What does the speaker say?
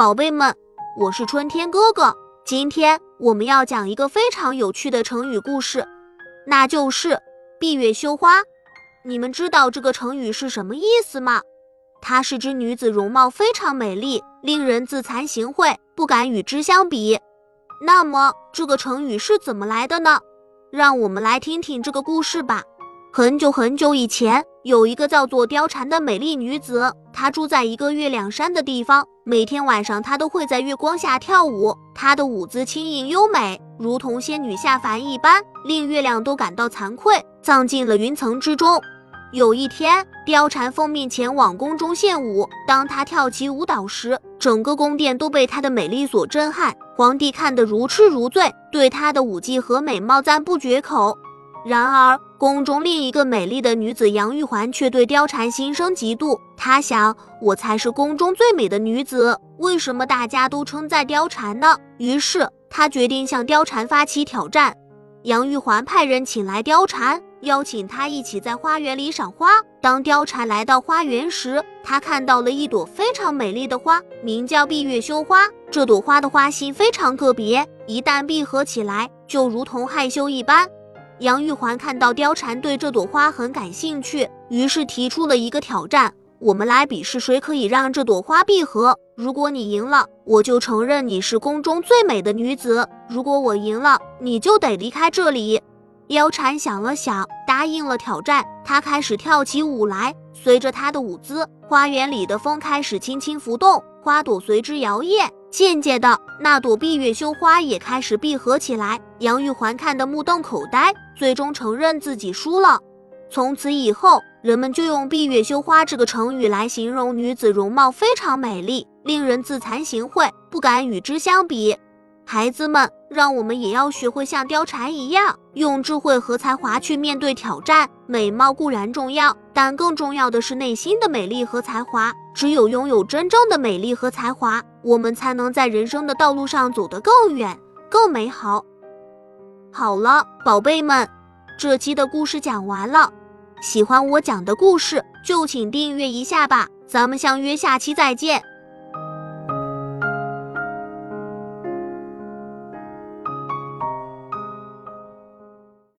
宝贝们，我是春天哥哥。今天我们要讲一个非常有趣的成语故事，那就是“闭月羞花”。你们知道这个成语是什么意思吗？它是指女子容貌非常美丽，令人自惭形秽，不敢与之相比。那么这个成语是怎么来的呢？让我们来听听这个故事吧。很久很久以前，有一个叫做貂蝉的美丽女子，她住在一个月亮山的地方。每天晚上，她都会在月光下跳舞，她的舞姿轻盈优美，如同仙女下凡一般，令月亮都感到惭愧，葬进了云层之中。有一天，貂蝉奉命前往宫中献舞。当她跳起舞蹈时，整个宫殿都被她的美丽所震撼，皇帝看得如痴如醉，对她的舞技和美貌赞不绝口。然而，宫中另一个美丽的女子杨玉环却对貂蝉心生嫉妒。她想，我才是宫中最美的女子，为什么大家都称赞貂蝉呢？于是，她决定向貂蝉发起挑战。杨玉环派人请来貂蝉，邀请她一起在花园里赏花。当貂蝉来到花园时，她看到了一朵非常美丽的花，名叫闭月羞花。这朵花的花心非常特别，一旦闭合起来，就如同害羞一般。杨玉环看到貂蝉对这朵花很感兴趣，于是提出了一个挑战：我们来比试谁可以让这朵花闭合。如果你赢了，我就承认你是宫中最美的女子；如果我赢了，你就得离开这里。貂蝉想了想，答应了挑战。她开始跳起舞来，随着她的舞姿，花园里的风开始轻轻浮动，花朵随之摇曳。渐渐的，那朵闭月羞花也开始闭合起来。杨玉环看得目瞪口呆，最终承认自己输了。从此以后，人们就用“闭月羞花”这个成语来形容女子容貌非常美丽，令人自惭形秽，不敢与之相比。孩子们，让我们也要学会像貂蝉一样，用智慧和才华去面对挑战。美貌固然重要，但更重要的是内心的美丽和才华。只有拥有真正的美丽和才华，我们才能在人生的道路上走得更远、更美好。好了，宝贝们，这期的故事讲完了。喜欢我讲的故事，就请订阅一下吧。咱们相约下期再见。